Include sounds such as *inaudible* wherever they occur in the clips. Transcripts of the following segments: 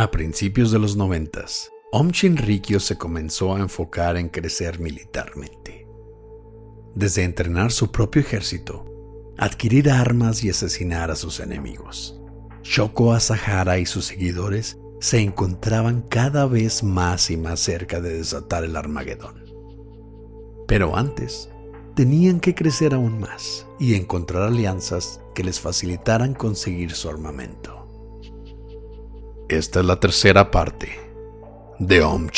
A principios de los noventas, Om Shinrikyo se comenzó a enfocar en crecer militarmente. Desde entrenar su propio ejército, adquirir armas y asesinar a sus enemigos. Shoko Asahara y sus seguidores se encontraban cada vez más y más cerca de desatar el Armagedón. Pero antes, tenían que crecer aún más y encontrar alianzas que les facilitaran conseguir su armamento. Esta es la tercera parte de Om.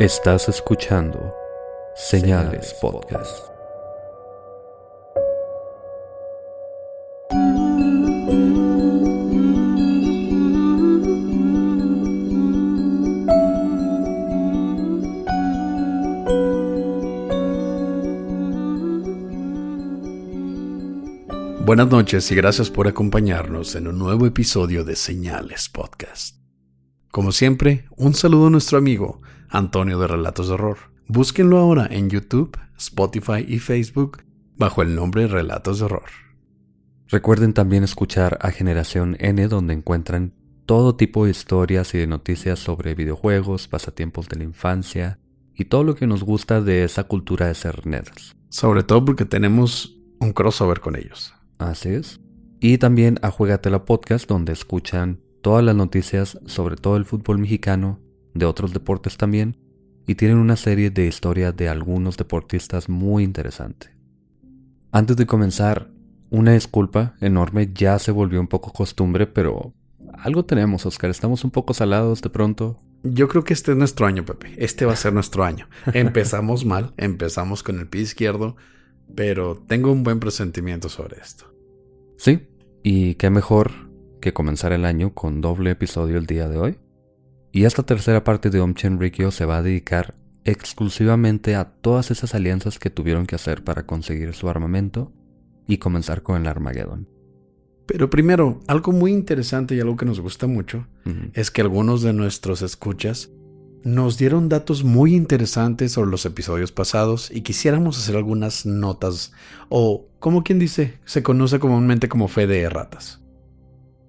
Estás escuchando Señales Podcast. Buenas noches y gracias por acompañarnos en un nuevo episodio de Señales Podcast. Como siempre, un saludo a nuestro amigo Antonio de Relatos de Horror. Búsquenlo ahora en YouTube, Spotify y Facebook bajo el nombre Relatos de Horror. Recuerden también escuchar a Generación N donde encuentran todo tipo de historias y de noticias sobre videojuegos, pasatiempos de la infancia y todo lo que nos gusta de esa cultura de ser nerds. Sobre todo porque tenemos un crossover con ellos. Así es. Y también a Juegatela Podcast, donde escuchan todas las noticias sobre todo el fútbol mexicano, de otros deportes también, y tienen una serie de historias de algunos deportistas muy interesante. Antes de comenzar, una disculpa enorme, ya se volvió un poco costumbre, pero algo tenemos, Oscar, estamos un poco salados de pronto. Yo creo que este es nuestro año, Pepe. Este va a ser *laughs* nuestro año. Empezamos mal, empezamos con el pie izquierdo, pero tengo un buen presentimiento sobre esto. Sí, y qué mejor que comenzar el año con doble episodio el día de hoy. Y esta tercera parte de Om Rikyo se va a dedicar exclusivamente a todas esas alianzas que tuvieron que hacer para conseguir su armamento y comenzar con el Armageddon. Pero primero, algo muy interesante y algo que nos gusta mucho es que algunos de nuestros escuchas nos dieron datos muy interesantes sobre los episodios pasados y quisiéramos hacer algunas notas o, como quien dice, se conoce comúnmente como fe de ratas.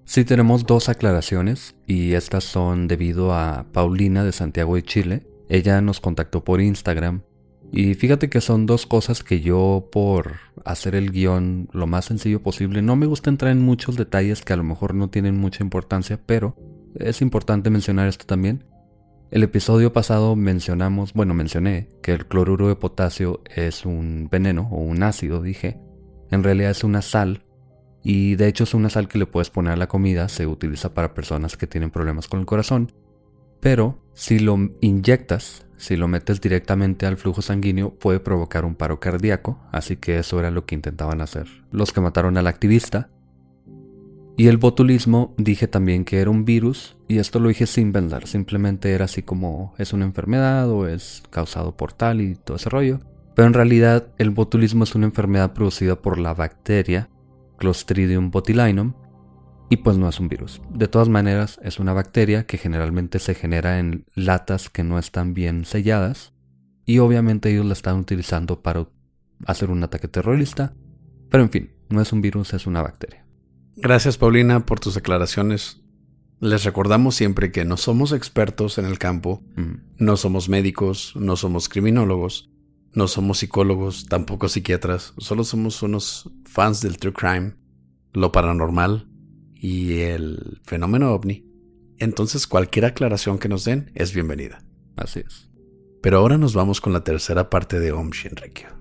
Sí tenemos dos aclaraciones y estas son debido a Paulina de Santiago de Chile. Ella nos contactó por Instagram y fíjate que son dos cosas que yo por hacer el guion lo más sencillo posible no me gusta entrar en muchos detalles que a lo mejor no tienen mucha importancia, pero es importante mencionar esto también. El episodio pasado mencionamos, bueno, mencioné que el cloruro de potasio es un veneno o un ácido, dije. En realidad es una sal y de hecho es una sal que le puedes poner a la comida, se utiliza para personas que tienen problemas con el corazón. Pero si lo inyectas, si lo metes directamente al flujo sanguíneo, puede provocar un paro cardíaco, así que eso era lo que intentaban hacer los que mataron al activista. Y el botulismo dije también que era un virus, y esto lo dije sin pensar, simplemente era así como es una enfermedad o es causado por tal y todo ese rollo. Pero en realidad el botulismo es una enfermedad producida por la bacteria Clostridium botulinum y pues no es un virus. De todas maneras es una bacteria que generalmente se genera en latas que no están bien selladas y obviamente ellos la están utilizando para hacer un ataque terrorista. Pero en fin, no es un virus, es una bacteria. Gracias Paulina por tus aclaraciones. Les recordamos siempre que no somos expertos en el campo, no somos médicos, no somos criminólogos, No somos psicólogos, tampoco psiquiatras, solo somos unos fans del true crime, lo paranormal y el fenómeno ovni. Entonces cualquier aclaración que nos den es bienvenida. Así es. Pero ahora nos vamos con la tercera parte de Om Shinrikyo.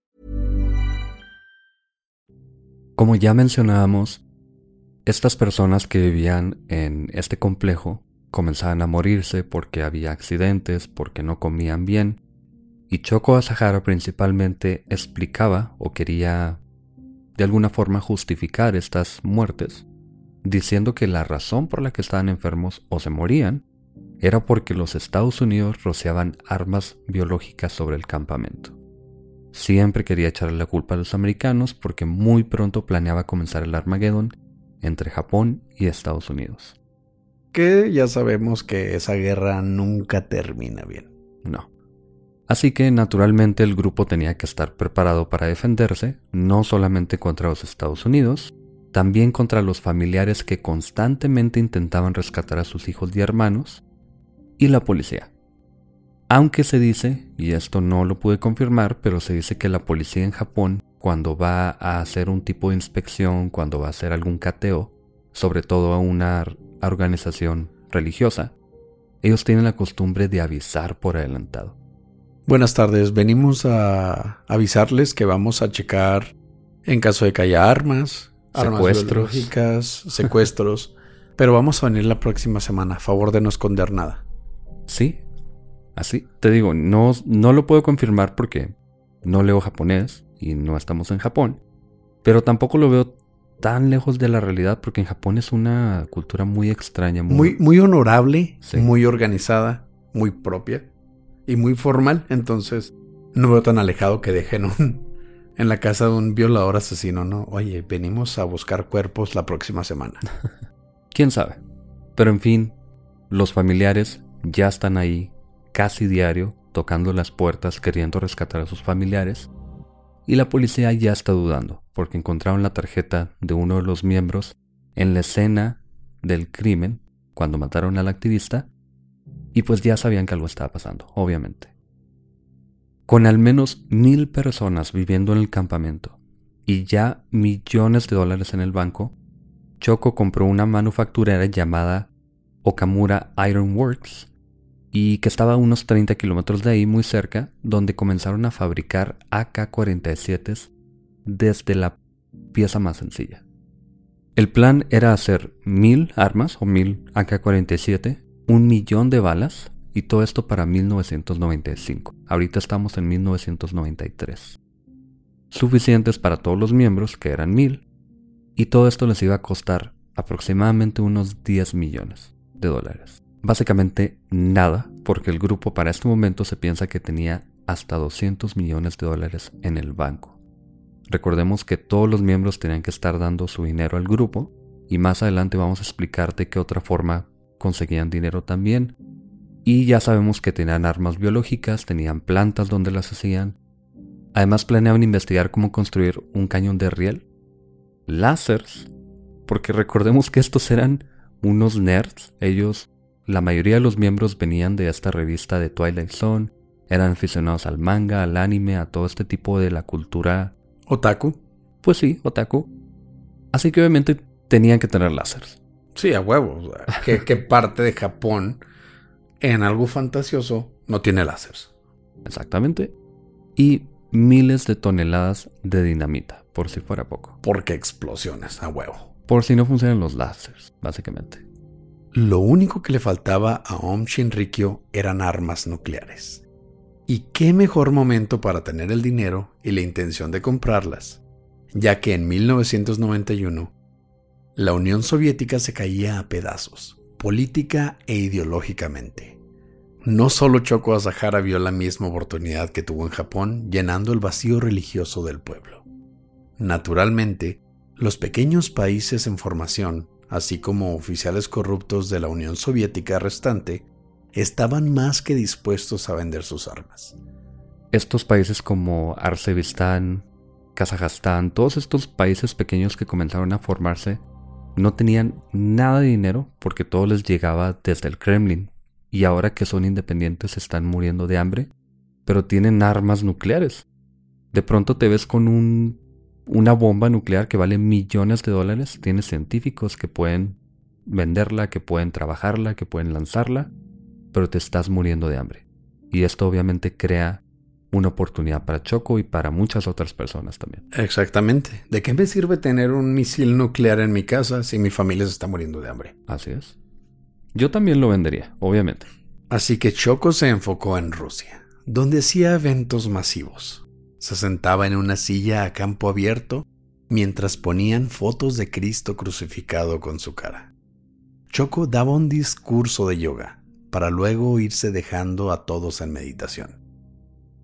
Como ya mencionábamos, estas personas que vivían en este complejo comenzaban a morirse porque había accidentes, porque no comían bien, y Choco Asahara principalmente explicaba o quería de alguna forma justificar estas muertes, diciendo que la razón por la que estaban enfermos o se morían era porque los Estados Unidos rociaban armas biológicas sobre el campamento. Siempre quería echarle la culpa a los americanos porque muy pronto planeaba comenzar el Armagedón entre Japón y Estados Unidos. Que ya sabemos que esa guerra nunca termina bien. No. Así que naturalmente el grupo tenía que estar preparado para defenderse, no solamente contra los Estados Unidos, también contra los familiares que constantemente intentaban rescatar a sus hijos y hermanos, y la policía. Aunque se dice, y esto no lo pude confirmar, pero se dice que la policía en Japón, cuando va a hacer un tipo de inspección, cuando va a hacer algún cateo, sobre todo a una organización religiosa, ellos tienen la costumbre de avisar por adelantado. Buenas tardes, venimos a avisarles que vamos a checar en caso de que haya armas, secuestros, armas *laughs* secuestros, pero vamos a venir la próxima semana, a favor de no esconder nada. Sí, así. Te digo, no, no lo puedo confirmar porque no leo japonés y no estamos en Japón, pero tampoco lo veo tan lejos de la realidad porque en Japón es una cultura muy extraña. Muy, muy, honorable, muy organizada, muy propia y muy formal. Entonces no veo tan alejado que dejen en la casa de un violador asesino, ¿no? Oye, venimos a buscar cuerpos la próxima semana. *laughs* ¿Quién sabe? Pero en fin, los familiares ya están ahí casi diario tocando las puertas queriendo rescatar a sus familiares y la policía ya está dudando porque encontraron la tarjeta de uno de los miembros en la escena del crimen cuando mataron al activista y pues ya sabían que algo estaba pasando, obviamente. Con al menos mil personas viviendo en el campamento y ya millones de dólares en el banco, Choco compró una manufacturera llamada Okamura Iron Works y que estaba a unos 30 kilómetros de ahí, muy cerca, donde comenzaron a fabricar AK-47 desde la pieza más sencilla. El plan era hacer mil armas o mil AK-47, un millón de balas y todo esto para 1995. Ahorita estamos en 1993. Suficientes para todos los miembros, que eran mil, y todo esto les iba a costar aproximadamente unos 10 millones de dólares. Básicamente nada, porque el grupo para este momento se piensa que tenía hasta 200 millones de dólares en el banco. Recordemos que todos los miembros tenían que estar dando su dinero al grupo y más adelante vamos a explicarte qué otra forma conseguían dinero también. Y ya sabemos que tenían armas biológicas, tenían plantas donde las hacían. Además planeaban investigar cómo construir un cañón de riel, láseres, porque recordemos que estos eran unos nerds, ellos la mayoría de los miembros venían de esta revista de Twilight Zone, eran aficionados al manga, al anime, a todo este tipo de la cultura. ¿Otaku? Pues sí, otaku. Así que obviamente tenían que tener láseres. Sí, a huevos. ¿Qué, parte de Japón en algo fantasioso no tiene láseres? Exactamente. Y miles de toneladas de dinamita, por si fuera poco. Porque explosiones, a huevo. Por si no funcionan los láseres, básicamente. Lo único que le faltaba a Om Shinrikyo eran armas nucleares. ¿Y qué mejor momento para tener el dinero y la intención de comprarlas? Ya que en 1991 la Unión Soviética se caía a pedazos, política e ideológicamente. No solo Choco Asahara vio la misma oportunidad que tuvo en Japón, llenando el vacío religioso del pueblo. Naturalmente, los pequeños países en formación, así como oficiales corruptos de la Unión Soviética restante, estaban más que dispuestos a vender sus armas. Estos países como Arcebistán, Kazajstán, todos estos países pequeños que comenzaron a formarse, no tenían nada de dinero porque todo les llegaba desde el Kremlin. Y ahora que son independientes están muriendo de hambre, pero tienen armas nucleares. De pronto te ves con un, una bomba nuclear que vale millones de dólares. Tienes científicos que pueden venderla, que pueden trabajarla, que pueden lanzarla, pero te estás muriendo de hambre. Y esto obviamente crea una oportunidad para Choco y para muchas otras personas también. Exactamente. ¿De qué me sirve tener un misil nuclear en mi casa si mi familia se está muriendo de hambre? Así es. Yo también lo vendería, obviamente. Así que Choco se enfocó en Rusia, donde hacía eventos masivos. Se sentaba en una silla a campo abierto mientras ponían fotos de Cristo crucificado con su cara. Choco daba un discurso de yoga para luego irse dejando a todos en meditación.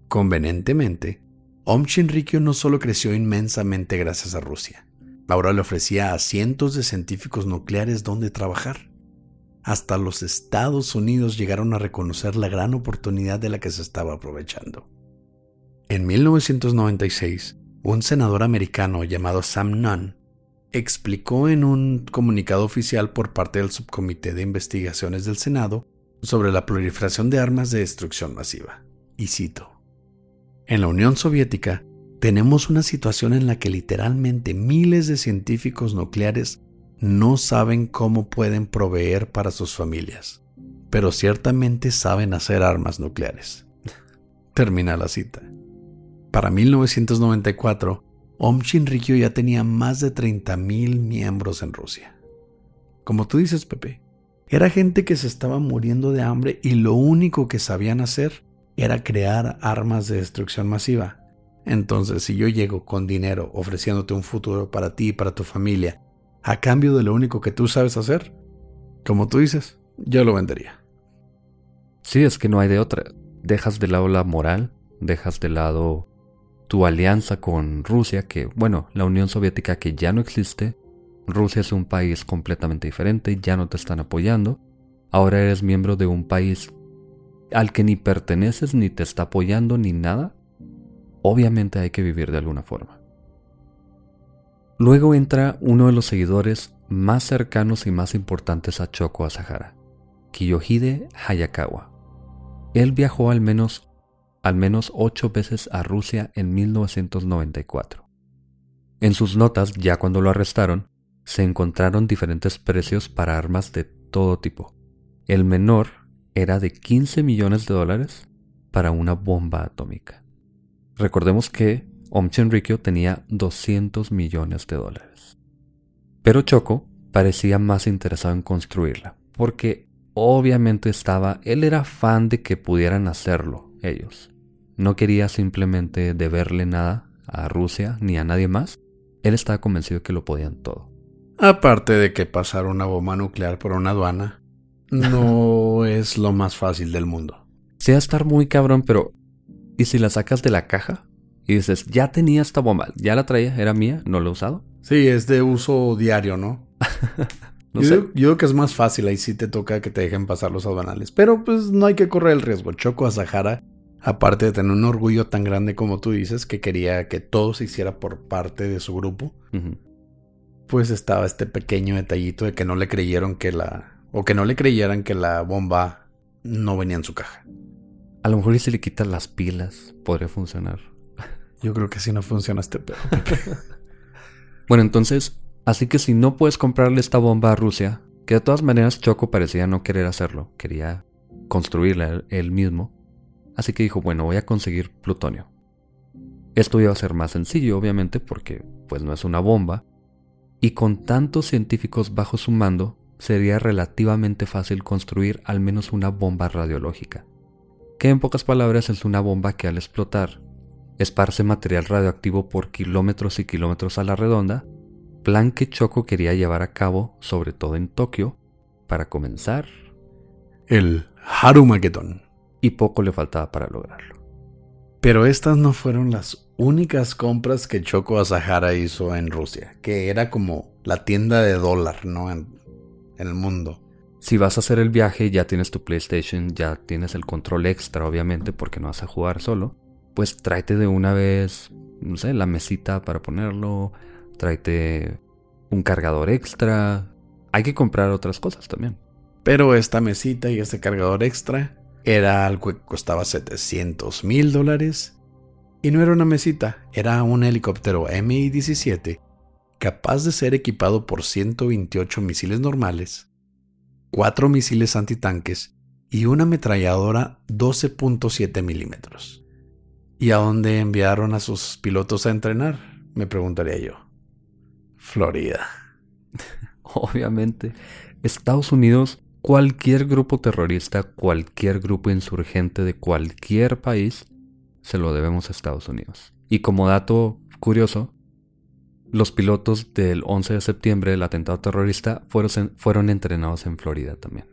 Convenientemente, Om Shinrikyo no solo creció inmensamente gracias a Rusia, ahora le ofrecía a cientos de científicos nucleares donde trabajar. Hasta los Estados Unidos llegaron a reconocer la gran oportunidad de la que se estaba aprovechando. En 1996, un senador americano llamado Sam Nunn explicó en un comunicado oficial por parte del Subcomité de Investigaciones del Senado sobre la proliferación de armas de destrucción masiva. Y cito, en la Unión Soviética tenemos una situación en la que literalmente miles de científicos nucleares no saben cómo pueden proveer para sus familias, pero ciertamente saben hacer armas nucleares. *laughs* Termina la cita. Para 1994, Om Shinrikyo ya tenía más de 30.000 miembros en Rusia. Como tú dices, Pepe, era gente que se estaba muriendo de hambre y lo único que sabían hacer era crear armas de destrucción masiva. Entonces, si yo llego con dinero ofreciéndote un futuro para ti y para tu familia, a cambio de lo único que tú sabes hacer, como tú dices, yo lo vendería. Sí, es que no hay de otra. Dejas de lado la moral, dejas de lado tu alianza con Rusia, que, bueno, la Unión Soviética que ya no existe, Rusia es un país completamente diferente, ya no te están apoyando, ahora eres miembro de un país al que ni perteneces, ni te está apoyando, ni nada, obviamente hay que vivir de alguna forma. Luego entra uno de los seguidores más cercanos y más importantes a Choco Asahara, Kiyohide Hayakawa. Él viajó al menos, al menos ocho veces a Rusia en 1994. En sus notas, ya cuando lo arrestaron, se encontraron diferentes precios para armas de todo tipo. El menor era de 15 millones de dólares para una bomba atómica. Recordemos que Om Chenrikyo tenía 200 millones de dólares. Pero Choco parecía más interesado en construirla, porque obviamente estaba, él era fan de que pudieran hacerlo ellos. No quería simplemente deberle nada a Rusia ni a nadie más. Él estaba convencido de que lo podían todo. Aparte de que pasar una bomba nuclear por una aduana no *laughs* es lo más fácil del mundo. Sí, a estar muy cabrón, pero ¿y si la sacas de la caja? Y dices, ya tenía esta bomba, ya la traía, era mía, no la he usado. Sí, es de uso diario, ¿no? *laughs* yo, sé. Digo, yo, Digo, que es más fácil, ahí sí te toca que te dejen pasar los aduanales. Pero pues no hay que correr el riesgo. Choco a Sahara, aparte de tener un orgullo tan grande como tú dices, que quería que todo se hiciera por parte de su grupo, pues estaba este pequeño detallito de que no le creyeron que la, o que no le creyeran que la bomba no venía en su caja. A lo mejor si le quitan las pilas, podría funcionar. Yo creo que si no funciona este pedo. *laughs* bueno, entonces, así que si no puedes comprarle esta bomba a Rusia, que de todas maneras Choco parecía no querer hacerlo, quería construirla él mismo, así que dijo, bueno, voy a conseguir plutonio. Esto iba a ser más sencillo, obviamente, porque pues no es una bomba, y con tantos científicos bajo su mando, sería relativamente fácil construir al menos una bomba radiológica, que en pocas palabras es una bomba que al explotar esparce material radioactivo por kilómetros y kilómetros a la redonda, plan que Choco quería llevar a cabo, sobre todo en Tokio, para comenzar. El Harumageddon. Y poco le faltaba para lograrlo. Pero estas no fueron las únicas compras que Choco Asahara hizo en Rusia, que era como la tienda de dólar, ¿no? En, el mundo. Si vas a hacer el viaje, ya tienes tu PlayStation, ya tienes el control extra, obviamente, porque no vas a jugar solo. Pues tráete de una vez, no sé, la mesita para ponerlo, tráete un cargador extra. Hay que comprar otras cosas también. Pero esta mesita y este cargador extra era algo que costaba 700 mil dólares. Y no era una mesita, era un helicóptero Mi-17 capaz de ser equipado por 128 misiles normales, 4 misiles antitanques y una ametralladora 12.7 milímetros. ¿Y a dónde enviaron a sus pilotos a entrenar? Me preguntaría yo. Florida. *laughs* Obviamente, Estados Unidos, cualquier grupo terrorista, cualquier grupo insurgente de cualquier país, se lo debemos a Estados Unidos. Y como dato curioso, los pilotos del 11 de septiembre del atentado terrorista fueron, fueron entrenados en Florida también.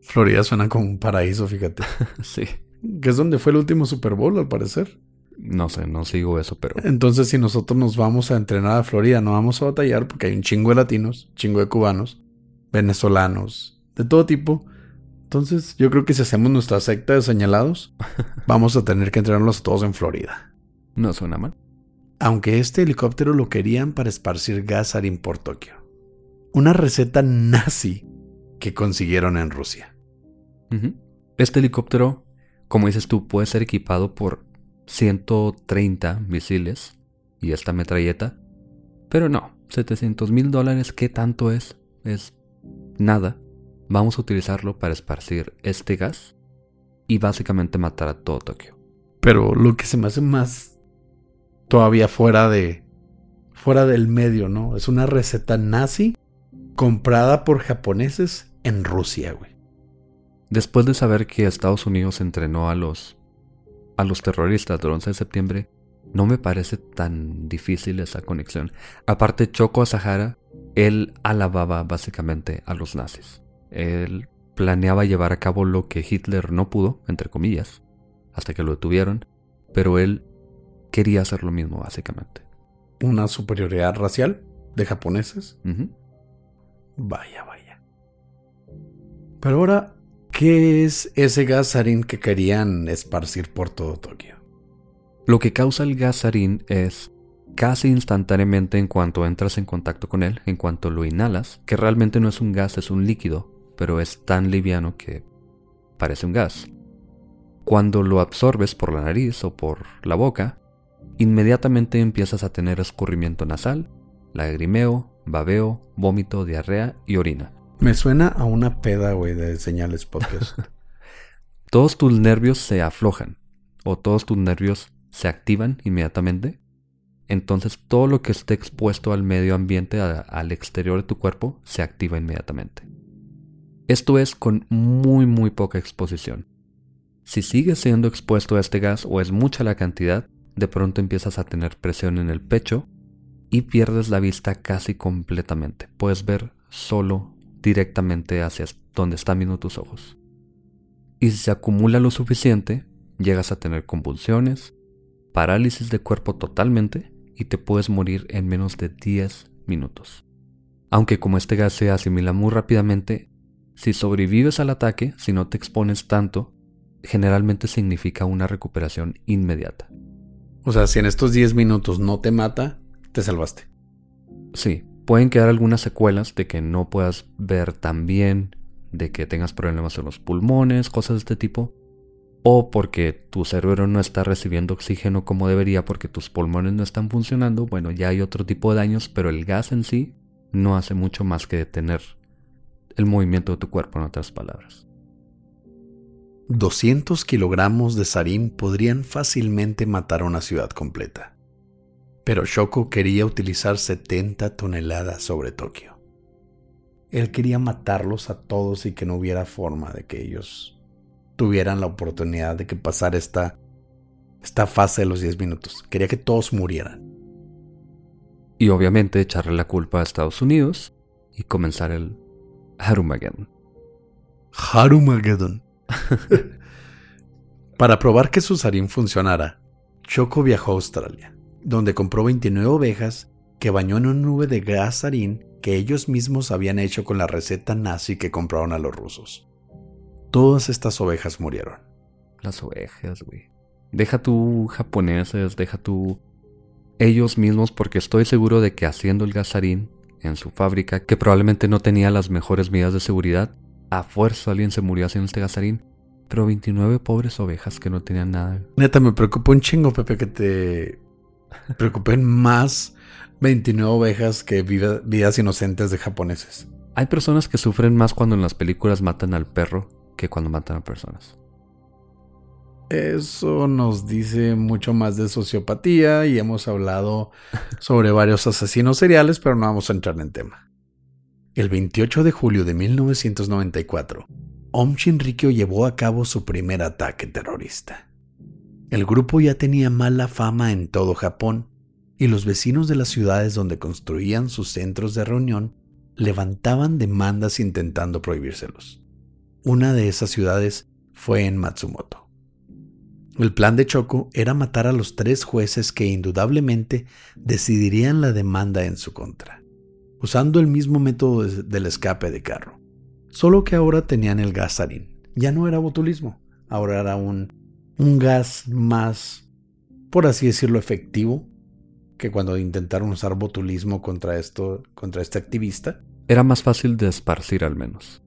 Florida suena como un paraíso, fíjate. *laughs* sí. Que es donde fue el último Super Bowl, al parecer. No sé, no sigo eso, pero. Entonces, si nosotros nos vamos a entrenar a Florida, no vamos a batallar porque hay un chingo de latinos, chingo de cubanos, venezolanos, de todo tipo. Entonces, yo creo que si hacemos nuestra secta de señalados, *laughs* vamos a tener que entrenarlos todos en Florida. No suena mal. Aunque este helicóptero lo querían para esparcir gas sarin por Tokio. Una receta nazi que consiguieron en Rusia. Este helicóptero, como dices tú, puede ser equipado por 130 misiles y esta metralleta. Pero no, 700 mil dólares, ¿qué tanto es? Es nada. Vamos a utilizarlo para esparcir este gas y básicamente matar a todo Tokio. Pero lo que se me hace más todavía fuera de fuera del medio, ¿no? Es una receta nazi comprada por japoneses en Rusia, güey. Después de saber que Estados Unidos entrenó a los a los terroristas del 11 de septiembre, no me parece tan difícil esa conexión. Aparte, Choco Sahara, él alababa básicamente a los nazis. Él planeaba llevar a cabo lo que Hitler no pudo, entre comillas, hasta que lo detuvieron, pero él quería hacer lo mismo, básicamente. ¿Una superioridad racial de japoneses? Vaya, vaya. Pero ahora ¿Qué es ese gas sarín que querían esparcir por todo Tokio? Lo que causa el gas sarín es casi instantáneamente en cuanto entras en contacto con él, en cuanto lo inhalas, que realmente no es un gas, es un líquido, pero es tan liviano que parece un gas. Cuando lo absorbes por la nariz o por la boca, inmediatamente empiezas a tener escurrimiento nasal, lagrimeo, babeo, vómito, diarrea y orina. Me suena a una peda, güey, de señales podcast. *laughs* todos tus nervios se aflojan o todos tus nervios se activan inmediatamente. Entonces todo lo que esté expuesto al medio ambiente, al exterior de tu cuerpo, se activa inmediatamente. Esto es con muy muy poca exposición. Si sigues siendo expuesto a este gas o es mucha la cantidad, de pronto empiezas a tener presión en el pecho y pierdes la vista casi completamente. Puedes ver solo directamente hacia donde están viendo tus ojos. Y si se acumula lo suficiente, llegas a tener convulsiones, parálisis de cuerpo totalmente y te puedes morir en menos de 10 minutos. Aunque como este gas se asimila muy rápidamente, si sobrevives al ataque, si no te expones tanto, generalmente significa una recuperación inmediata. O sea, si en estos 10 minutos no te mata, te salvaste. Sí, pueden quedar algunas secuelas de que no puedas ver tan bien, de que tengas problemas en los pulmones, cosas de este tipo, o porque tu cerebro no está recibiendo oxígeno como debería porque tus pulmones no están funcionando, bueno, ya hay otro tipo de daños, pero el gas en sí no hace mucho más que detener el movimiento de tu cuerpo, en otras palabras. 200 kilogramos de sarín podrían fácilmente matar a una ciudad completa pero Shoko quería utilizar 70 toneladas sobre Tokio. Él quería matarlos a todos y que no hubiera forma de que ellos tuvieran la oportunidad de que pasara esta, esta fase de los 10 minutos. Quería que todos murieran. Y obviamente echarle la culpa a Estados Unidos y comenzar el Harumageddon. Harumageddon. *laughs* Para probar que su sarín funcionara, Choco viajó a Australia, donde compró 29 ovejas que bañó en una nube de gas sarín que ellos mismos habían hecho con la receta nazi que compraron a los rusos. Todas estas ovejas murieron. Las ovejas, güey. Deja tú japoneses, deja tú ellos mismos, porque estoy seguro de que haciendo el gasarín en su fábrica, que probablemente no tenía las mejores medidas de seguridad, a fuerza alguien se murió haciendo este gasarín. Pero 29 pobres ovejas que no tenían nada. Neta, me preocupa un chingo, Pepe, que te preocupen más 29 ovejas que vidas inocentes de japoneses. Hay personas que sufren más cuando en las películas matan al perro que cuando matan a personas. Eso nos dice mucho más de sociopatía y hemos hablado *laughs* sobre varios asesinos seriales, pero no vamos a entrar en tema. El 28 de julio de 1994, Om Shinrikyo llevó a cabo su primer ataque terrorista. El grupo ya tenía mala fama en todo Japón y los vecinos de las ciudades donde construían sus centros de reunión levantaban demandas intentando prohibírselos. Una de esas ciudades fue en Matsumoto. El plan de Choco era matar a los tres jueces que indudablemente decidirían la demanda en su contra, usando el mismo método del escape de carro. Solo que ahora tenían el gas sarín. Ya no era botulismo, ahora era un, un gas más, por así decirlo, efectivo que cuando intentaron usar botulismo contra esto, contra este activista. Era más fácil de esparcir al menos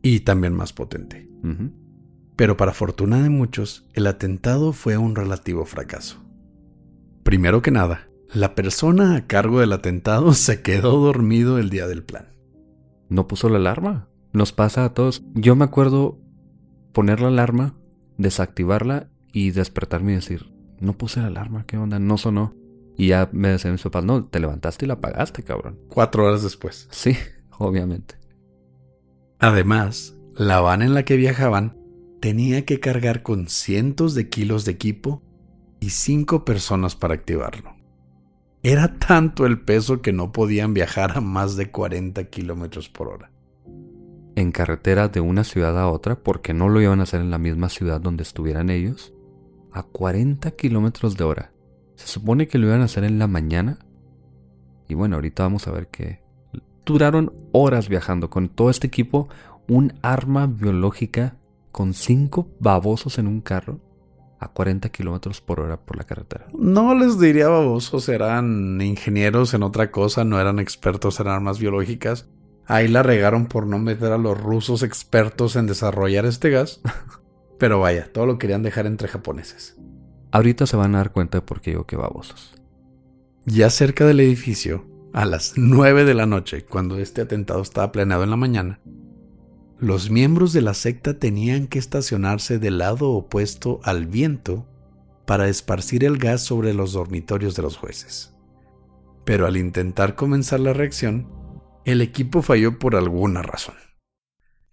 y también más potente. Pero para fortuna de muchos, el atentado fue un relativo fracaso. Primero que nada, la persona a cargo del atentado *laughs* se quedó dormido el día del plan. No puso la alarma. Nos pasa a todos. Yo me acuerdo poner la alarma, desactivarla y despertarme y decir, no puse la alarma, ¿qué onda? No sonó. Y ya me decían mis papás, no, te levantaste y la apagaste, cabrón. Cuatro horas después. Sí, *laughs* obviamente. Además, la van en la que viajaban tenía que cargar con cientos de kilos de equipo y cinco personas para activarlo. Era tanto el peso que no podían viajar a más de 40 kilómetros por hora. En carretera de una ciudad a otra, porque no lo iban a hacer en la misma ciudad donde estuvieran ellos, a 40 kilómetros de hora. Se supone que lo iban a hacer en la mañana. Y bueno, ahorita vamos a ver que duraron horas viajando con todo este equipo, un arma biológica con cinco babosos en un carro a 40 kilómetros por hora por la carretera. No les diría babosos, eran ingenieros en otra cosa, no eran expertos en armas biológicas. Ahí la regaron por no meter a los rusos expertos en desarrollar este gas. *laughs* Pero vaya, todo lo querían dejar entre japoneses. Ahorita se van a dar cuenta de por qué digo que babosos. Ya cerca del edificio, a las 9 de la noche, cuando este atentado estaba planeado en la mañana, los miembros de la secta tenían que estacionarse del lado opuesto al viento para esparcir el gas sobre los dormitorios de los jueces. Pero al intentar comenzar la reacción, el equipo falló por alguna razón,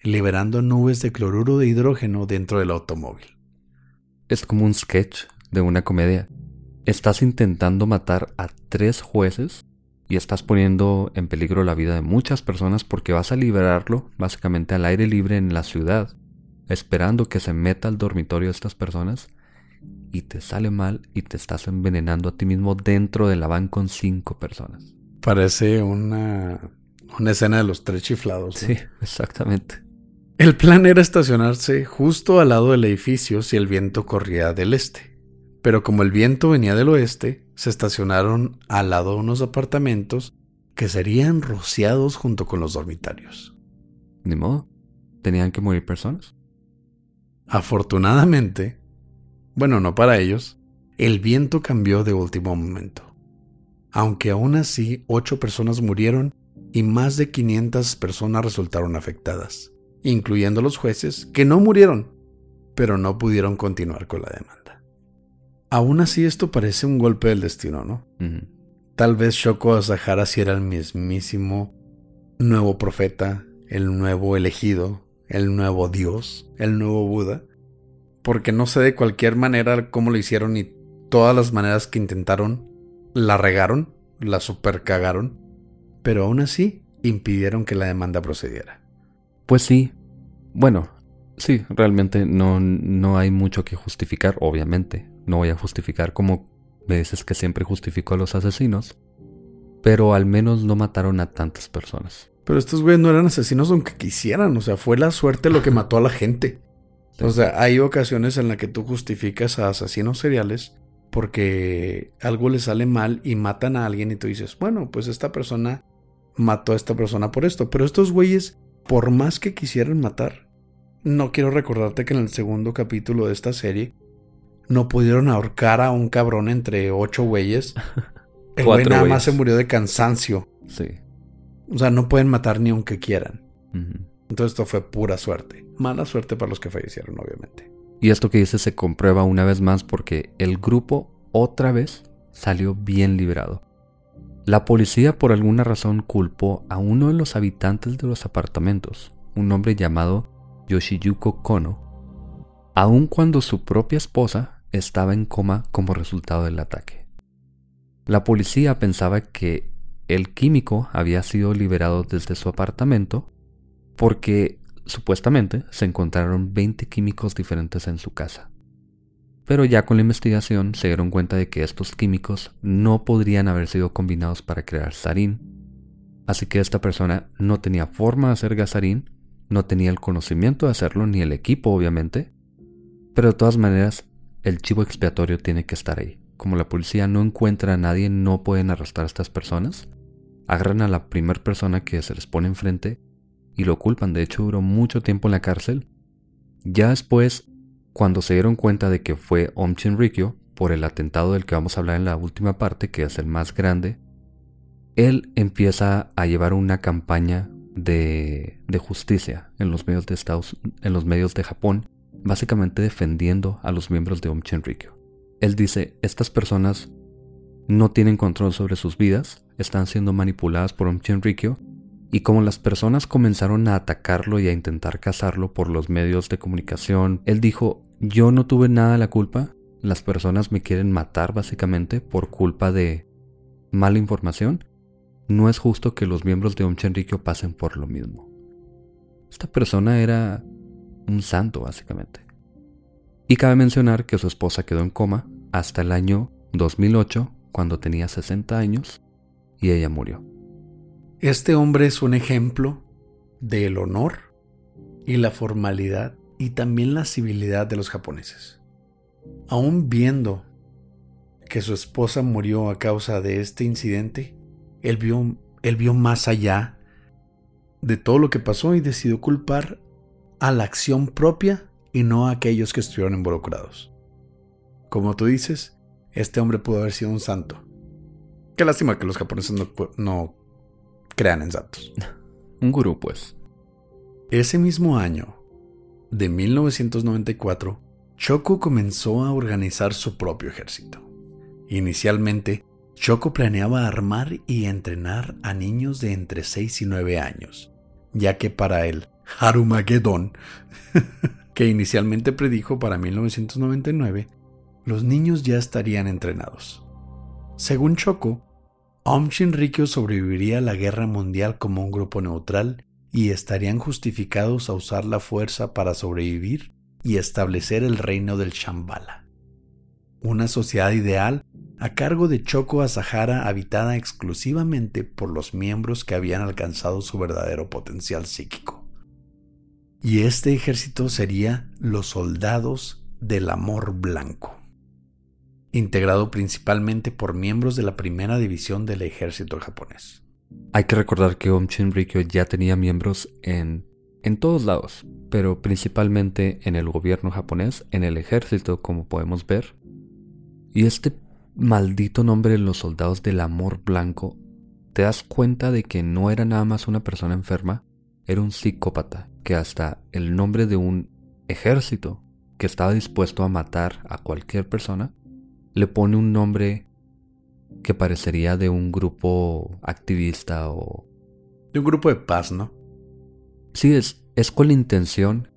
liberando nubes de cloruro de hidrógeno dentro del automóvil. Es como un sketch de una comedia. Estás intentando matar a tres jueces y estás poniendo en peligro la vida de muchas personas porque vas a liberarlo básicamente al aire libre en la ciudad, esperando que se meta al dormitorio de estas personas y te sale mal y te estás envenenando a ti mismo dentro de la van con cinco personas. Parece una, una escena de los tres chiflados. Sí, exactamente. El plan era estacionarse justo al lado del edificio si el viento corría del este. Pero como el viento venía del oeste, se estacionaron al lado de unos apartamentos que serían rociados junto con los dormitarios. Ni modo, tenían que morir personas. Afortunadamente, bueno, no para ellos, el viento cambió de último momento. Aunque aún así ocho personas murieron y más de 500 personas resultaron afectadas, incluyendo los jueces, que no murieron, pero no pudieron continuar con la demanda. Aún así esto parece un golpe del destino, ¿no? Tal vez Shoko Asahara sí era el mismísimo nuevo profeta, el nuevo elegido, el nuevo Dios, el nuevo Buda. Porque no sé de cualquier manera cómo lo hicieron y todas las maneras que intentaron la regaron, la supercagaron, pero aún así impidieron que la demanda procediera. Pues sí. Bueno, Sí, realmente no, no hay mucho que justificar, obviamente. No voy a justificar como me dices que siempre justifico a los asesinos. Pero al menos no mataron a tantas personas. Pero estos güeyes no eran asesinos aunque quisieran. O sea, fue la suerte lo que mató a la gente. O sea, hay ocasiones en las que tú justificas a asesinos seriales porque algo le sale mal y matan a alguien y tú dices, bueno, pues esta persona mató a esta persona por esto. Pero estos güeyes, por más que quisieran matar, no quiero recordarte que en el segundo capítulo de esta serie no pudieron ahorcar a un cabrón entre ocho güeyes. *laughs* El güey nada más se murió de cansancio. Sí. O sea, no pueden matar ni aunque quieran. Entonces esto fue pura suerte. Mala suerte para los que fallecieron, obviamente. Y esto que dice se comprueba una vez más porque el grupo otra vez salió bien librado. La policía por alguna razón culpó a uno de los habitantes de los apartamentos, un hombre llamado Yoshiyuko Kono, aun cuando su propia esposa estaba en coma como resultado del ataque. La policía pensaba que el químico había sido liberado desde su apartamento porque supuestamente se encontraron 20 químicos diferentes en su casa. Pero ya con la investigación se dieron cuenta de que estos químicos no podrían haber sido combinados para crear sarín. Así que esta persona no tenía forma de hacer gasarín, no tenía el conocimiento de hacerlo, ni el equipo obviamente. Pero de todas maneras, el chivo expiatorio tiene que estar ahí. Como la policía no encuentra a nadie, no pueden arrestar a estas personas. Agarran a la primera persona que se les pone enfrente y lo culpan. De hecho, duró mucho tiempo en la cárcel. Ya después cuando se dieron cuenta de que fue Om Rikyo por el atentado del que vamos a hablar en la última parte, que es el más grande, él empieza a llevar una campaña de, justicia en los, medios de Estados, en los medios de Japón, básicamente defendiendo a los miembros de Om Rikyo. Él dice, estas personas no tienen control sobre sus vidas, están siendo manipuladas por Om Rikyo y como las personas comenzaron a atacarlo y a intentar cazarlo por los medios de comunicación, él dijo, yo no tuve nada de la culpa, las personas me quieren matar básicamente por culpa de mala información, no es justo que los miembros de Om Chenrikyo pasen por lo mismo. Esta persona era un santo básicamente. Y cabe mencionar que su esposa quedó en coma hasta el año 2008, cuando tenía 60 años, y ella murió. Este hombre es un ejemplo del honor y la formalidad y también la civilidad de los japoneses. Aún viendo que su esposa murió a causa de este incidente, él vio, él vio más allá de todo lo que pasó y decidió culpar a la acción propia y no a aquellos que estuvieron involucrados. Como tú dices, este hombre pudo haber sido un santo. Qué lástima que los japoneses no, no crean en santos. *laughs* Un gurú, pues. Ese mismo año, de 1994, Choco comenzó a organizar su propio ejército. Inicialmente, Choco planeaba armar y entrenar a niños de entre 6 y 9 años, ya que para él, Harumagedón, *laughs* que inicialmente predijo para 1999, los niños ya estarían entrenados. Según Choco, Om Shinrikyo sobreviviría a la guerra mundial como un grupo neutral y estarían justificados a usar la fuerza para sobrevivir y establecer el reino del Shambhala. Una sociedad ideal a cargo de Choco Asahara habitada exclusivamente por los miembros que habían alcanzado su verdadero potencial psíquico. Y este ejército sería los soldados del amor blanco integrado principalmente por miembros de la primera división del ejército japonés. Hay que recordar que Om Shinrikyo ya tenía miembros en, en todos lados, pero principalmente en el gobierno japonés, en el ejército, como podemos ver. Y este maldito nombre de los soldados del amor blanco, te das cuenta de que no era nada más una persona enferma, era un psicópata, que hasta el nombre de un ejército que estaba dispuesto a matar a cualquier persona le pone un nombre que parecería de un grupo activista o... De un grupo de paz, ¿no? Sí, es, es con la intención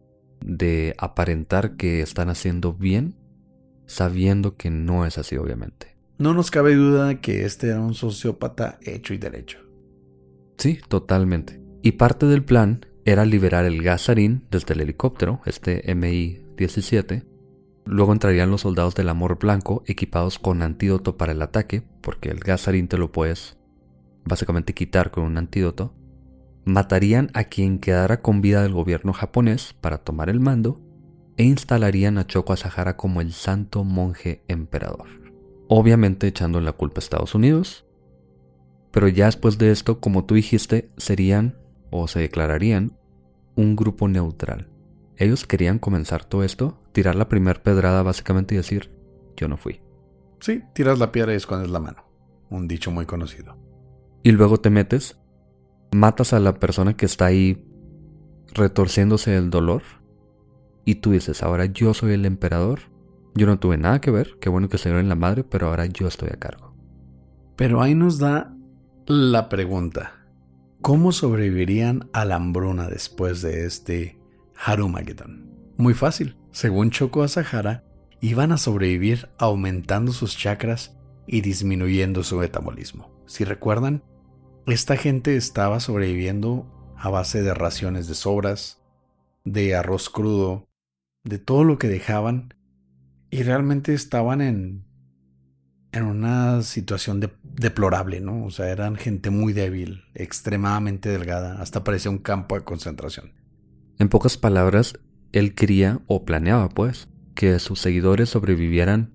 de aparentar que están haciendo bien, sabiendo que no es así, obviamente. No nos cabe duda de que este era un sociópata hecho y derecho. Sí, totalmente. Y parte del plan era liberar el gas sarín desde el helicóptero, este MI-17. Luego entrarían los soldados del amor blanco equipados con antídoto para el ataque, porque el gas sarín te lo puedes básicamente quitar con un antídoto. Matarían a quien quedara con vida del gobierno japonés para tomar el mando e instalarían a Choco Asahara como el santo monje emperador. Obviamente echando la culpa a Estados Unidos, pero ya después de esto, como tú dijiste, serían o se declararían un grupo neutral. Ellos querían comenzar todo esto, tirar la primera pedrada básicamente y decir, yo no fui. Sí, tiras la piedra y escondes la mano. Un dicho muy conocido. Y luego te metes, matas a la persona que está ahí retorciéndose del dolor y tú dices, ahora yo soy el emperador, yo no tuve nada que ver, qué bueno que se en la madre, pero ahora yo estoy a cargo. Pero ahí nos da la pregunta, ¿cómo sobrevivirían a la hambruna después de este Harumageddon? Muy fácil, según Choco Asahara, iban a sobrevivir aumentando sus chakras y disminuyendo su metabolismo. Si recuerdan, esta gente estaba sobreviviendo a base de raciones de sobras, de arroz crudo, de todo lo que dejaban y realmente estaban en, en una situación deplorable, ¿no? O sea, eran gente muy débil, extremadamente delgada, hasta parecía un campo de concentración. En pocas palabras, él quería o planeaba, pues, que sus seguidores sobrevivieran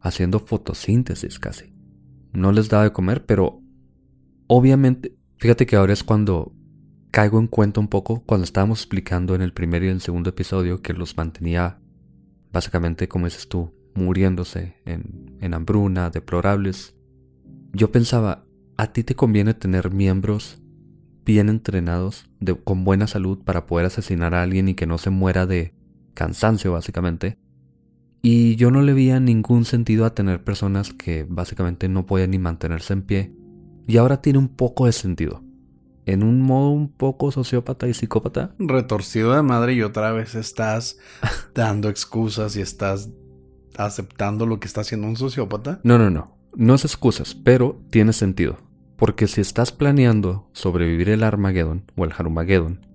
haciendo fotosíntesis casi. No les daba de comer, pero obviamente, fíjate que ahora es cuando caigo en cuenta un poco cuando estábamos explicando en el primer y el segundo episodio que los mantenía básicamente, como dices tú, muriéndose en, en hambruna, deplorables. Yo pensaba, a ti te conviene tener miembros bien entrenados, con buena salud para poder asesinar a alguien y que no se muera de cansancio, básicamente. Y yo no le veía ningún sentido a tener personas que básicamente no podían ni mantenerse en pie. Y ahora tiene un poco de sentido en un modo un poco sociópata y psicópata. Retorcido de madre y otra vez estás *laughs* dando excusas y estás aceptando lo que está haciendo un sociópata. No, no, no. No es excusas, pero tiene sentido. Porque si estás planeando sobrevivir el Armageddon o el Harumageddon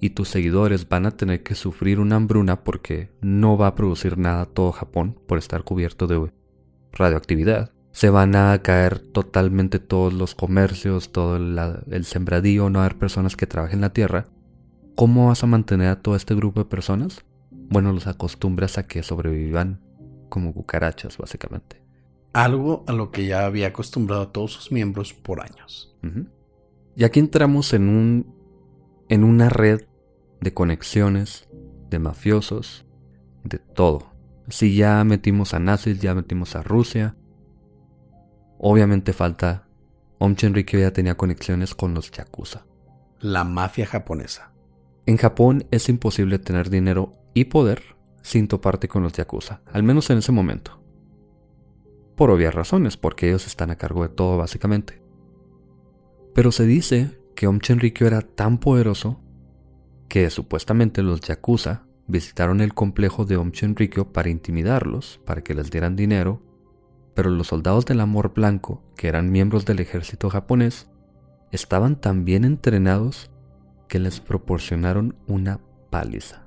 y tus seguidores van a tener que sufrir una hambruna porque no va a producir nada todo Japón por estar cubierto de radioactividad, se van a caer totalmente todos los comercios, todo el, sembradío, no va a haber personas que trabajen la tierra. ¿Cómo vas a mantener a todo este grupo de personas? Bueno, los acostumbras a que sobrevivan como cucarachas, básicamente. Algo a lo que ya había acostumbrado a todos sus miembros por años. Y aquí entramos en un. en una red de conexiones, de mafiosos, de todo. Si ya metimos a nazis, ya metimos a Rusia, Obviamente falta. Om Shinrikyo ya tenía conexiones con los yakuza. La mafia japonesa. En Japón es imposible tener dinero y poder sin toparte con los yakuza, al menos en ese momento. Por obvias razones, porque ellos están a cargo de todo básicamente. Pero se dice que Om era tan poderoso que supuestamente los yakuza visitaron el complejo de Om para intimidarlos, para que les dieran dinero pero los soldados del Amor Blanco, que eran miembros del ejército japonés, estaban tan bien entrenados que les proporcionaron una paliza.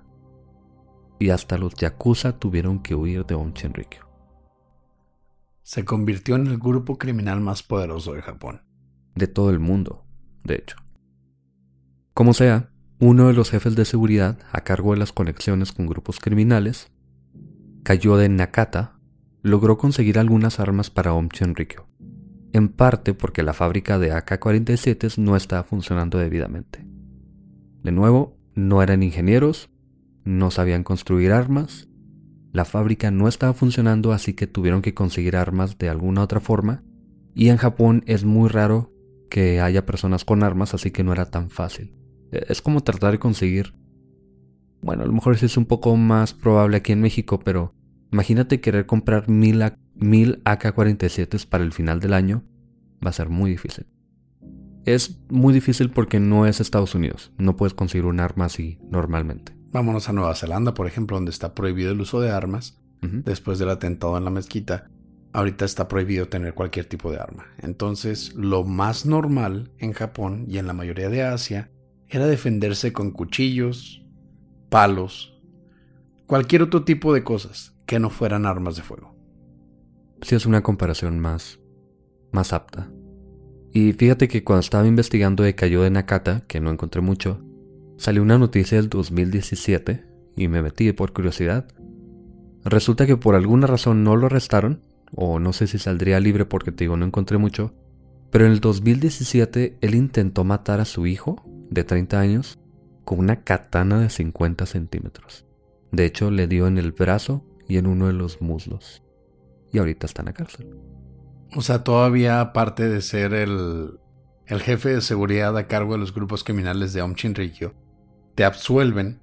Y hasta los yakuza tuvieron que huir de Om Se convirtió en el grupo criminal más poderoso de Japón. De todo el mundo, de hecho. Como sea, uno de los jefes de seguridad a cargo de las conexiones con grupos criminales cayó de Nakata logró conseguir algunas armas para Om en parte porque la fábrica de AK-47 no estaba funcionando debidamente. De nuevo, no eran ingenieros, no sabían construir armas, la fábrica no estaba funcionando así que tuvieron que conseguir armas de alguna otra forma, y en Japón es muy raro que haya personas con armas así que no era tan fácil. E, es como tratar de conseguir... Bueno, a lo mejor es un poco más probable aquí en México, pero Imagínate querer comprar mil, AK-47 para el final del año. Va a ser muy difícil. Es muy difícil porque no es Estados Unidos. No puedes conseguir un arma así normalmente. Vámonos a Nueva Zelanda, por ejemplo, donde está prohibido el uso de armas. Después del atentado en la mezquita, ahorita está prohibido tener cualquier tipo de arma. Entonces, lo más normal en Japón y en la mayoría de Asia era defenderse con cuchillos, palos, cualquier otro tipo de cosas que no fueran armas de fuego. Sí es una comparación más, más apta. Y fíjate que cuando estaba investigando de Cayo de Nakata, que no encontré mucho, salió una noticia del 2017 y me metí por curiosidad. Resulta que por alguna razón no lo arrestaron, o no sé si saldría libre porque te digo no encontré mucho, pero en el 2017 él intentó matar a su hijo de 30 años con una katana de 50 centímetros. De hecho, le dio en el brazo y en uno de los muslos. Y ahorita está en la cárcel. O sea, todavía aparte de ser el, el jefe de seguridad a cargo de los grupos criminales de Om Shinrikyo, te absuelven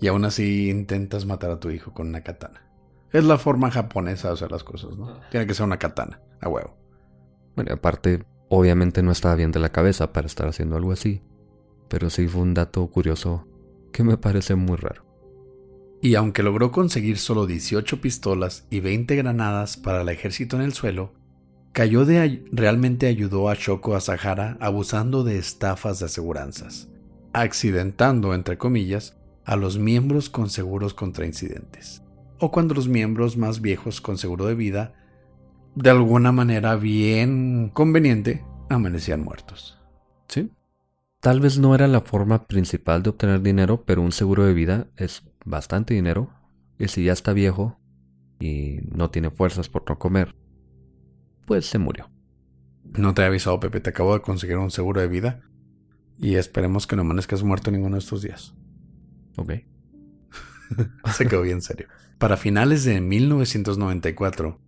y aún así intentas matar a tu hijo con una katana. Es la forma japonesa de hacer las cosas, ¿no? Tiene que ser una katana, a huevo. Bueno, aparte, obviamente no estaba bien de la cabeza para estar haciendo algo así, pero sí fue un dato curioso que me parece muy raro. Y aunque logró conseguir solo 18 pistolas y 20 granadas para el ejército en el suelo, realmente ayudó a Shoko Asahara abusando de estafas de aseguranzas, accidentando, entre comillas, a los miembros con seguros contra incidentes, o cuando los miembros más viejos con seguro de vida, de alguna manera bien conveniente, amanecían muertos. Sí. Tal vez no era la forma principal de obtener dinero, pero un seguro de vida es bastante dinero, y si ya está viejo y no tiene fuerzas por no comer, pues se murió. No te he avisado, Pepe, te acabo de conseguir un seguro de vida y esperemos que no amanezcas muerto ninguno de estos días. Ok. *laughs* Se quedó bien serio. Para finales de 1994,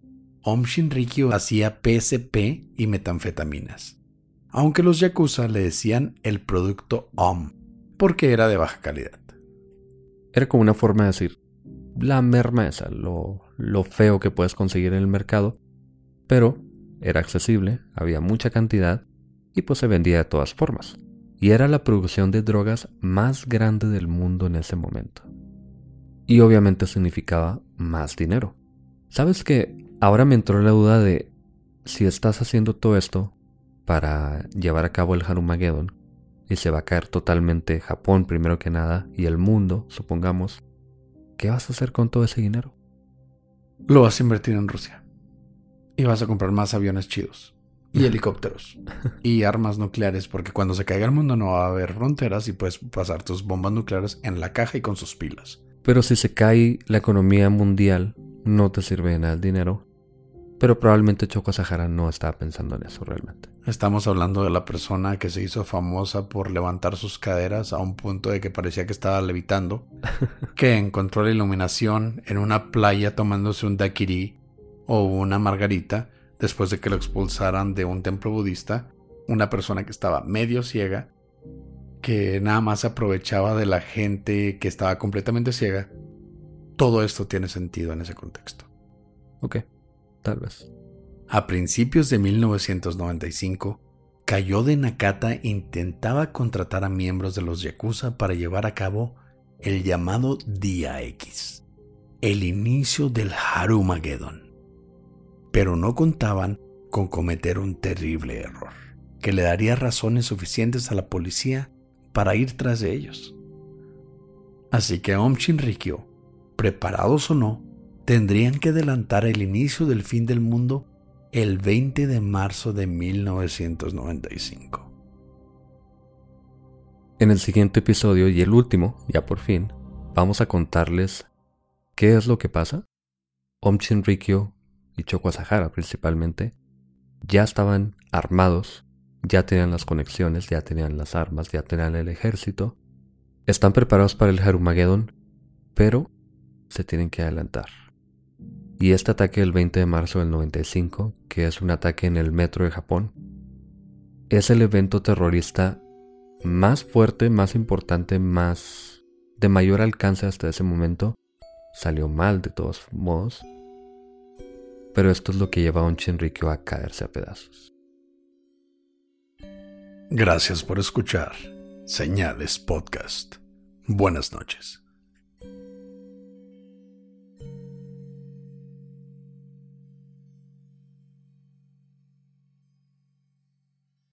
Om Shinrikyo hacía PSP y metanfetaminas, aunque los yakuza le decían el producto Om, porque era de baja calidad. Era como una forma de decir, la merma esa, lo, lo feo que puedes conseguir en el mercado, pero era accesible, había mucha cantidad y pues se vendía de todas formas. Y era la producción de drogas más grande del mundo en ese momento. Y obviamente significaba más dinero. ¿Sabes que ahora me entró la duda de si estás haciendo todo esto para llevar a cabo el Harumageddon y se va a caer totalmente Japón primero que nada y el mundo, supongamos, ¿qué vas a hacer con todo ese dinero? Lo vas a invertir en Rusia. Y vas a comprar más aviones chidos. Y *laughs* helicópteros. y armas nucleares, porque cuando se caiga el mundo no va a haber fronteras y puedes pasar tus bombas nucleares en la caja y con sus pilas. Pero si se cae la economía mundial, no te sirve de nada el dinero. Pero probablemente Choco Sahara no estaba pensando en eso realmente. Estamos hablando de la persona que se hizo famosa por levantar sus caderas a un punto de que parecía que estaba levitando, *laughs* que encontró la iluminación en una playa tomándose un daiquiri o una margarita después de que lo expulsaran de un templo budista, una persona que estaba medio ciega, que nada más aprovechaba de la gente que estaba completamente ciega. Todo esto tiene sentido en ese contexto. Ok, tal vez. A principios de 1995, de Nakata intentaba contratar a miembros de los Yakuza para llevar a cabo el llamado Día X, el inicio del Harumageddon pero no contaban con cometer un terrible error, que le daría razones suficientes a la policía para ir tras de ellos. Así que Om Shinrikyo, preparados o no, tendrían que adelantar el inicio del fin del mundo el 20 de marzo de 1995. En el siguiente episodio y el último, ya por fin, vamos a contarles qué es lo que pasa. Om Shinrikyo y Choco Sahara principalmente, ya estaban armados, ya tenían las conexiones, ya tenían las armas, ya tenían el ejército, están preparados para el Harumageddon, pero se tienen que adelantar. Y este ataque del 20 de marzo del 95, que es un ataque en el metro de Japón, es el evento terrorista más fuerte, más importante, más de mayor alcance hasta ese momento. Salió mal de todos modos, pero esto es lo que lleva a un Chinrikyo a caerse a pedazos. Gracias por escuchar Señales Podcast. Buenas noches.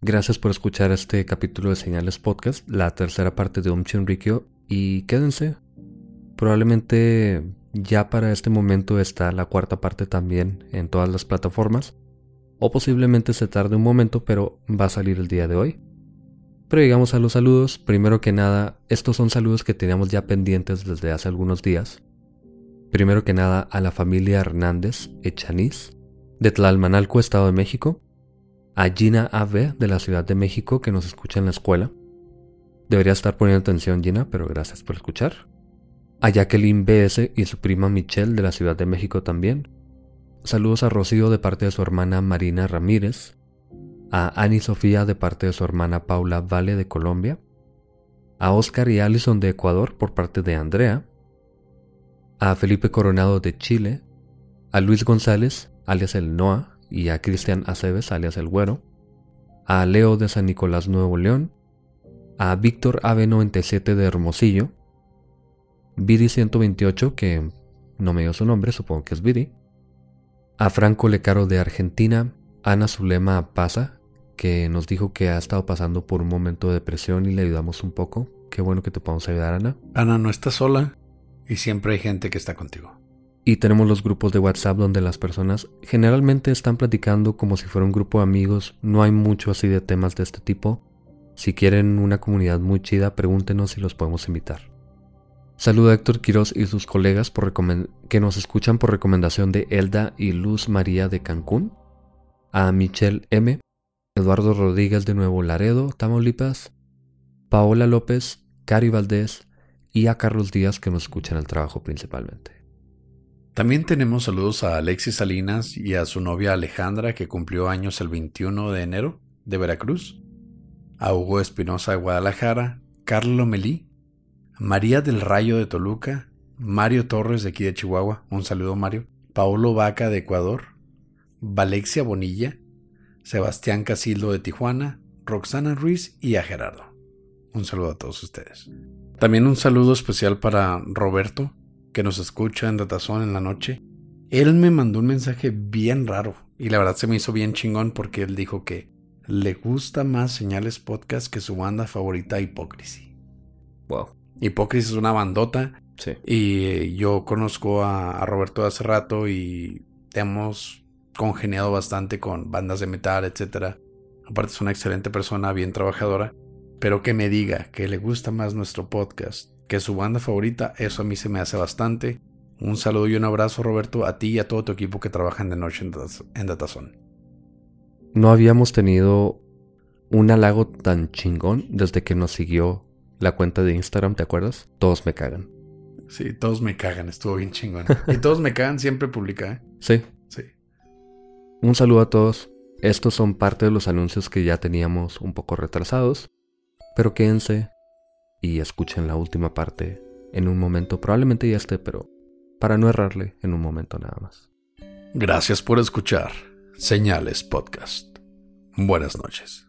Gracias por escuchar este capítulo de Señales Podcast, la tercera parte de Om Rikyo, y quédense. Probablemente ya para este momento está la cuarta parte también en todas las plataformas, o posiblemente se tarde un momento, pero va a salir el día de hoy. Pero llegamos a los saludos. Primero que nada, estos son saludos que teníamos ya pendientes desde hace algunos días. Primero que nada, a la familia Hernández Echaniz, de Tlalmanalco, Estado de México. A Gina A.V. de la Ciudad de México, que nos escucha en la escuela. Debería estar poniendo atención, Gina, pero gracias por escuchar. A Jacqueline B.S. y su prima Michelle de la Ciudad de México también. Saludos a Rocío de parte de su hermana Marina Ramírez a Annie Sofía de parte de su hermana Paula Vale de Colombia, a Oscar y Allison de Ecuador por parte de Andrea, a Felipe Coronado de Chile, a Luis González, alias el Noah, y a Cristian Aceves, alias el Güero, a Leo de San Nicolás Nuevo León, a Víctor AB97 de Hermosillo, Viri 128, que no me dio su nombre, supongo que es Viri, a Franco Lecaro de Argentina, Ana Zulema Pasa, que nos dijo que ha estado pasando por un momento de depresión y le ayudamos un poco. Qué bueno que te podamos ayudar, Ana. Ana, no estás sola y siempre hay gente que está contigo. Y tenemos los grupos de WhatsApp donde las personas generalmente están platicando como si fuera un grupo de amigos. No hay mucho así de temas de este tipo. Si quieren una comunidad muy chida, pregúntenos si los podemos invitar. Saludo a Héctor Quiroz y sus colegas por que nos escuchan por recomendación de Elda y Luz María de Cancún. A Michelle M., Eduardo Rodríguez de Nuevo Laredo, Tamaulipas, Paola López, Cari Valdés y a Carlos Díaz que nos escuchan el trabajo principalmente. También tenemos saludos a Alexis Salinas y a su novia Alejandra que cumplió años el 21 de enero de Veracruz, a Hugo Espinosa de Guadalajara, Carlo Melí, María del Rayo de Toluca, Mario Torres de aquí de Chihuahua, un saludo Mario, Paulo Vaca de Ecuador, Valexia Bonilla, Sebastián Casildo de Tijuana, Roxana Ruiz y a Gerardo. Un saludo a todos ustedes. También un saludo especial para Roberto, que nos escucha en Datazón en la noche. Él me mandó un mensaje bien raro y la verdad se me hizo bien chingón porque él dijo que le gusta más Señales Podcast que su banda favorita Hipocrisy. Wow. Hipocrisy es una bandota. Sí. Y yo conozco a, a Roberto de hace rato y hemos congeniado bastante con bandas de metal, etc. Aparte es una excelente persona, bien trabajadora. Pero que me diga que le gusta más nuestro podcast que su banda favorita, eso a mí se me hace bastante. Un saludo y un abrazo, Roberto, a ti y a todo tu equipo que trabajan de noche en Datazón. No habíamos tenido un halago tan chingón desde que nos siguió la cuenta de Instagram, ¿te acuerdas? Todos me cagan. Sí, todos me cagan, estuvo bien chingón. y todos me cagan siempre publica, ¿eh? Sí. Sí. Un saludo a todos. Estos son parte de los anuncios que ya teníamos un poco retrasados. Pero quédense y escuchen la última parte en un momento. Probablemente ya esté, pero para no errarle en un momento nada más. Gracias por escuchar Señales Podcast. Buenas noches.